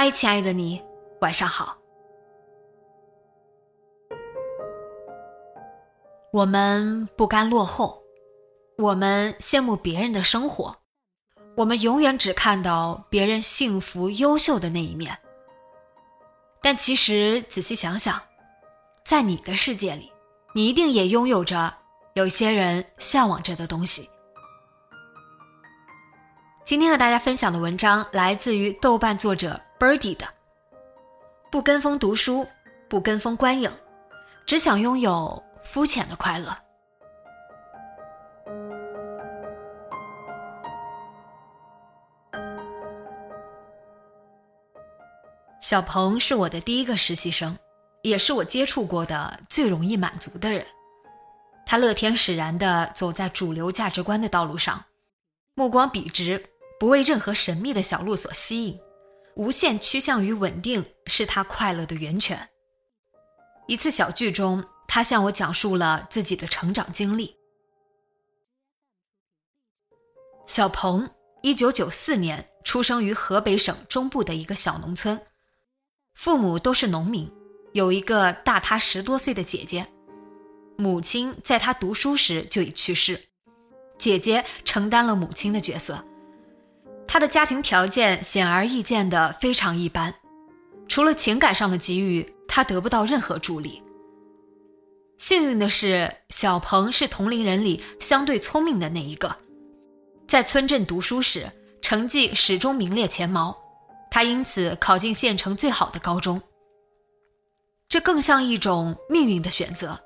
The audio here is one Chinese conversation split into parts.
嗨，亲爱的你，晚上好。我们不甘落后，我们羡慕别人的生活，我们永远只看到别人幸福、优秀的那一面。但其实仔细想想，在你的世界里，你一定也拥有着有些人向往着的东西。今天和大家分享的文章来自于豆瓣作者 Birdy 的。不跟风读书，不跟风观影，只想拥有肤浅的快乐。小鹏是我的第一个实习生，也是我接触过的最容易满足的人。他乐天使然地走在主流价值观的道路上，目光笔直，不为任何神秘的小路所吸引。无限趋向于稳定，是他快乐的源泉。一次小聚中，他向我讲述了自己的成长经历。小鹏，一九九四年出生于河北省中部的一个小农村，父母都是农民，有一个大他十多岁的姐姐，母亲在他读书时就已去世，姐姐承担了母亲的角色。他的家庭条件显而易见的非常一般，除了情感上的给予，他得不到任何助力。幸运的是，小鹏是同龄人里相对聪明的那一个，在村镇读书时成绩始终名列前茅，他因此考进县城最好的高中。这更像一种命运的选择，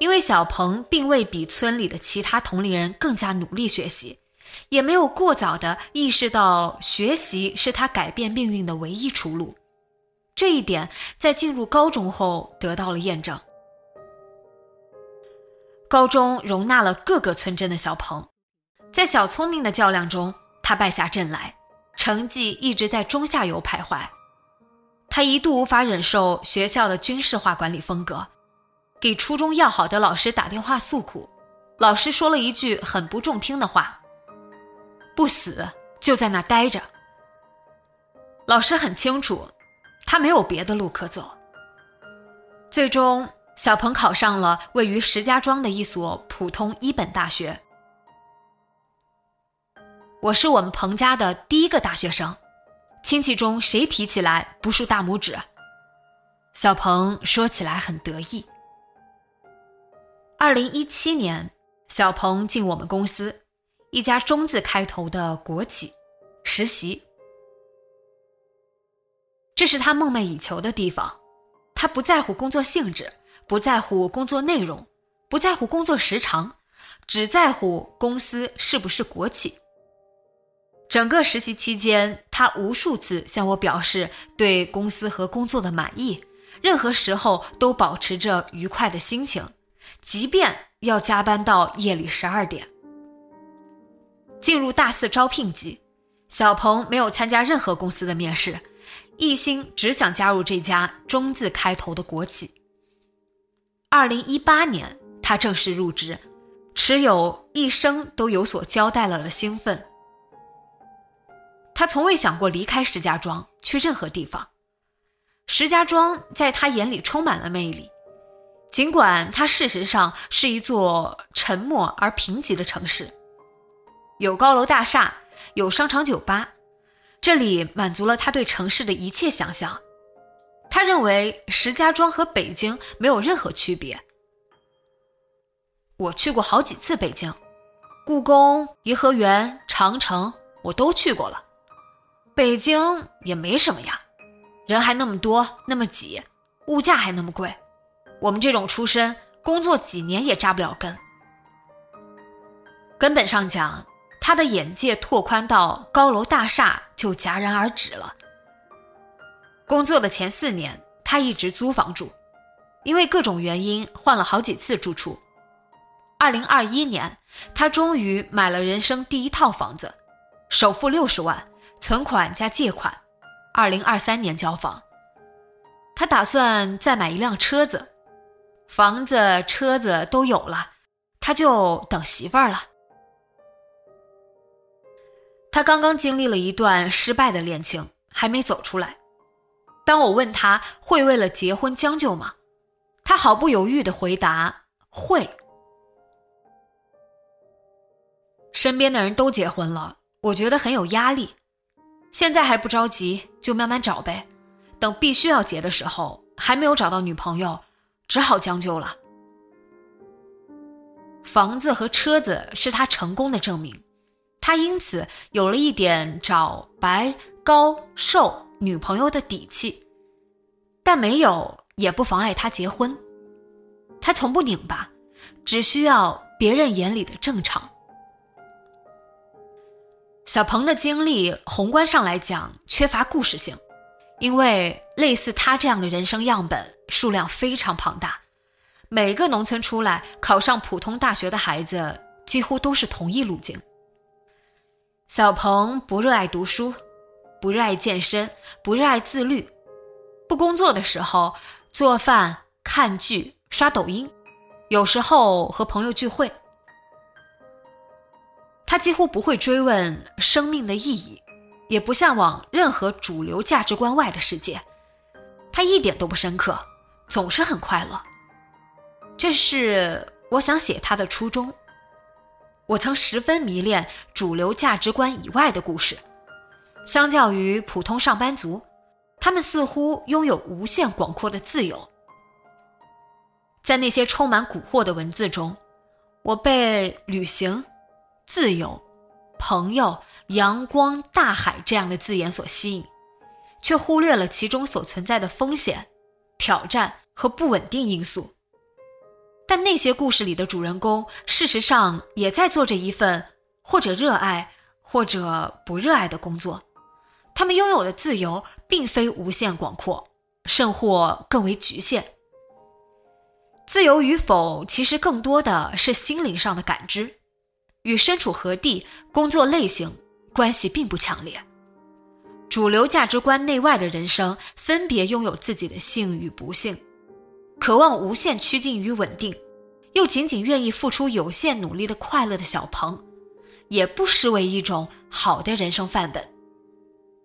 因为小鹏并未比村里的其他同龄人更加努力学习。也没有过早的意识到学习是他改变命运的唯一出路，这一点在进入高中后得到了验证。高中容纳了各个村镇的小鹏，在小聪明的较量中，他败下阵来，成绩一直在中下游徘徊。他一度无法忍受学校的军事化管理风格，给初中要好的老师打电话诉苦，老师说了一句很不中听的话。不死就在那待着。老师很清楚，他没有别的路可走。最终，小鹏考上了位于石家庄的一所普通一本大学。我是我们彭家的第一个大学生，亲戚中谁提起来不竖大拇指？小鹏说起来很得意。二零一七年，小鹏进我们公司。一家中字开头的国企实习，这是他梦寐以求的地方。他不在乎工作性质，不在乎工作内容，不在乎工作时长，只在乎公司是不是国企。整个实习期间，他无数次向我表示对公司和工作的满意，任何时候都保持着愉快的心情，即便要加班到夜里十二点。进入大四招聘季，小鹏没有参加任何公司的面试，一心只想加入这家中字开头的国企。二零一八年，他正式入职，持有一生都有所交代了的兴奋。他从未想过离开石家庄去任何地方，石家庄在他眼里充满了魅力，尽管它事实上是一座沉默而贫瘠的城市。有高楼大厦，有商场酒吧，这里满足了他对城市的一切想象。他认为石家庄和北京没有任何区别。我去过好几次北京，故宫、颐和园、长城我都去过了。北京也没什么呀，人还那么多，那么挤，物价还那么贵。我们这种出身，工作几年也扎不了根。根本上讲，他的眼界拓宽到高楼大厦就戛然而止了。工作的前四年，他一直租房住，因为各种原因换了好几次住处。二零二一年，他终于买了人生第一套房子，首付六十万，存款加借款，二零二三年交房。他打算再买一辆车子，房子、车子都有了，他就等媳妇儿了。他刚刚经历了一段失败的恋情，还没走出来。当我问他会为了结婚将就吗？他毫不犹豫的回答：会。身边的人都结婚了，我觉得很有压力。现在还不着急，就慢慢找呗。等必须要结的时候，还没有找到女朋友，只好将就了。房子和车子是他成功的证明，他因此有了一点找白高瘦女朋友的底气，但没有也不妨碍他结婚。他从不拧巴，只需要别人眼里的正常。小鹏的经历，宏观上来讲缺乏故事性，因为类似他这样的人生样本数量非常庞大。每个农村出来考上普通大学的孩子，几乎都是同一路径。小鹏不热爱读书，不热爱健身，不热爱自律，不工作的时候做饭、看剧、刷抖音，有时候和朋友聚会。他几乎不会追问生命的意义，也不向往任何主流价值观外的世界。他一点都不深刻，总是很快乐。这是我想写他的初衷。我曾十分迷恋主流价值观以外的故事。相较于普通上班族，他们似乎拥有无限广阔的自由。在那些充满蛊惑的文字中，我被旅行。自由、朋友、阳光、大海这样的字眼所吸引，却忽略了其中所存在的风险、挑战和不稳定因素。但那些故事里的主人公，事实上也在做着一份或者热爱或者不热爱的工作。他们拥有的自由并非无限广阔，甚或更为局限。自由与否，其实更多的是心灵上的感知。与身处何地、工作类型关系并不强烈。主流价值观内外的人生，分别拥有自己的幸与不幸。渴望无限趋近于稳定，又仅仅愿意付出有限努力的快乐的小鹏，也不失为一种好的人生范本。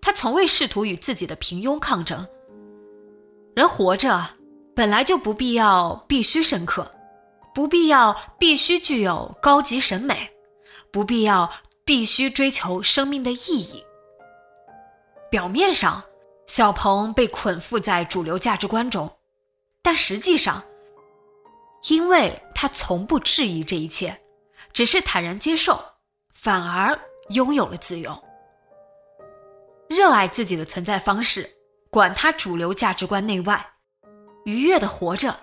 他从未试图与自己的平庸抗争。人活着，本来就不必要必须深刻，不必要必须具有高级审美。不必要，必须追求生命的意义。表面上，小鹏被捆缚在主流价值观中，但实际上，因为他从不质疑这一切，只是坦然接受，反而拥有了自由。热爱自己的存在方式，管他主流价值观内外，愉悦的活着，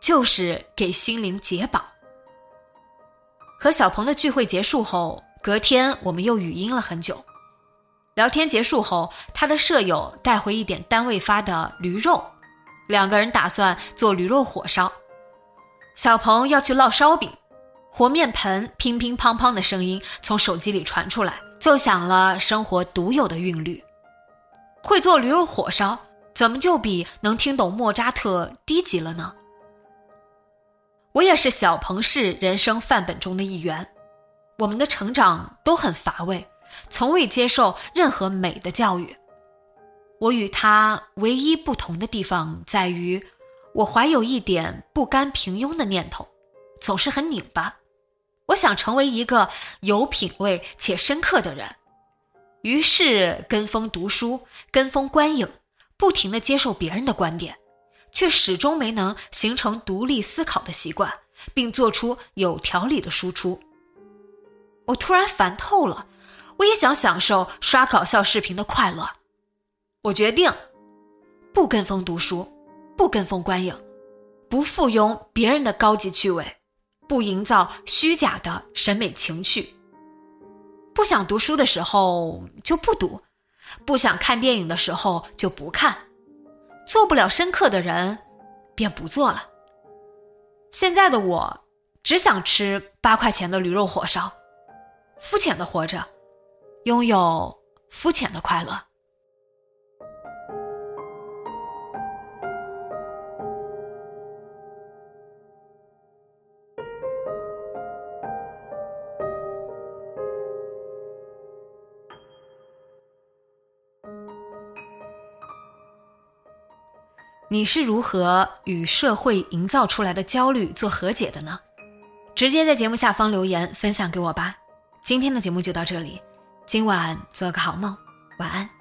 就是给心灵解绑。和小鹏的聚会结束后，隔天我们又语音了很久。聊天结束后，他的舍友带回一点单位发的驴肉，两个人打算做驴肉火烧。小鹏要去烙烧饼，和面盆乒乒乓乓的声音从手机里传出来，奏响了生活独有的韵律。会做驴肉火烧，怎么就比能听懂莫扎特低级了呢？我也是小鹏式人生范本中的一员，我们的成长都很乏味，从未接受任何美的教育。我与他唯一不同的地方在于，我怀有一点不甘平庸的念头，总是很拧巴。我想成为一个有品味且深刻的人，于是跟风读书，跟风观影，不停的接受别人的观点，却始终没能形成独立思考的习惯，并做出有条理的输出。我突然烦透了，我也想享受刷搞笑视频的快乐。我决定，不跟风读书，不跟风观影，不附庸别人的高级趣味，不营造虚假的审美情趣。不想读书的时候就不读，不想看电影的时候就不看，做不了深刻的人，便不做了。现在的我，只想吃八块钱的驴肉火烧。肤浅的活着，拥有肤浅的快乐。你是如何与社会营造出来的焦虑做和解的呢？直接在节目下方留言分享给我吧。今天的节目就到这里，今晚做个好梦，晚安。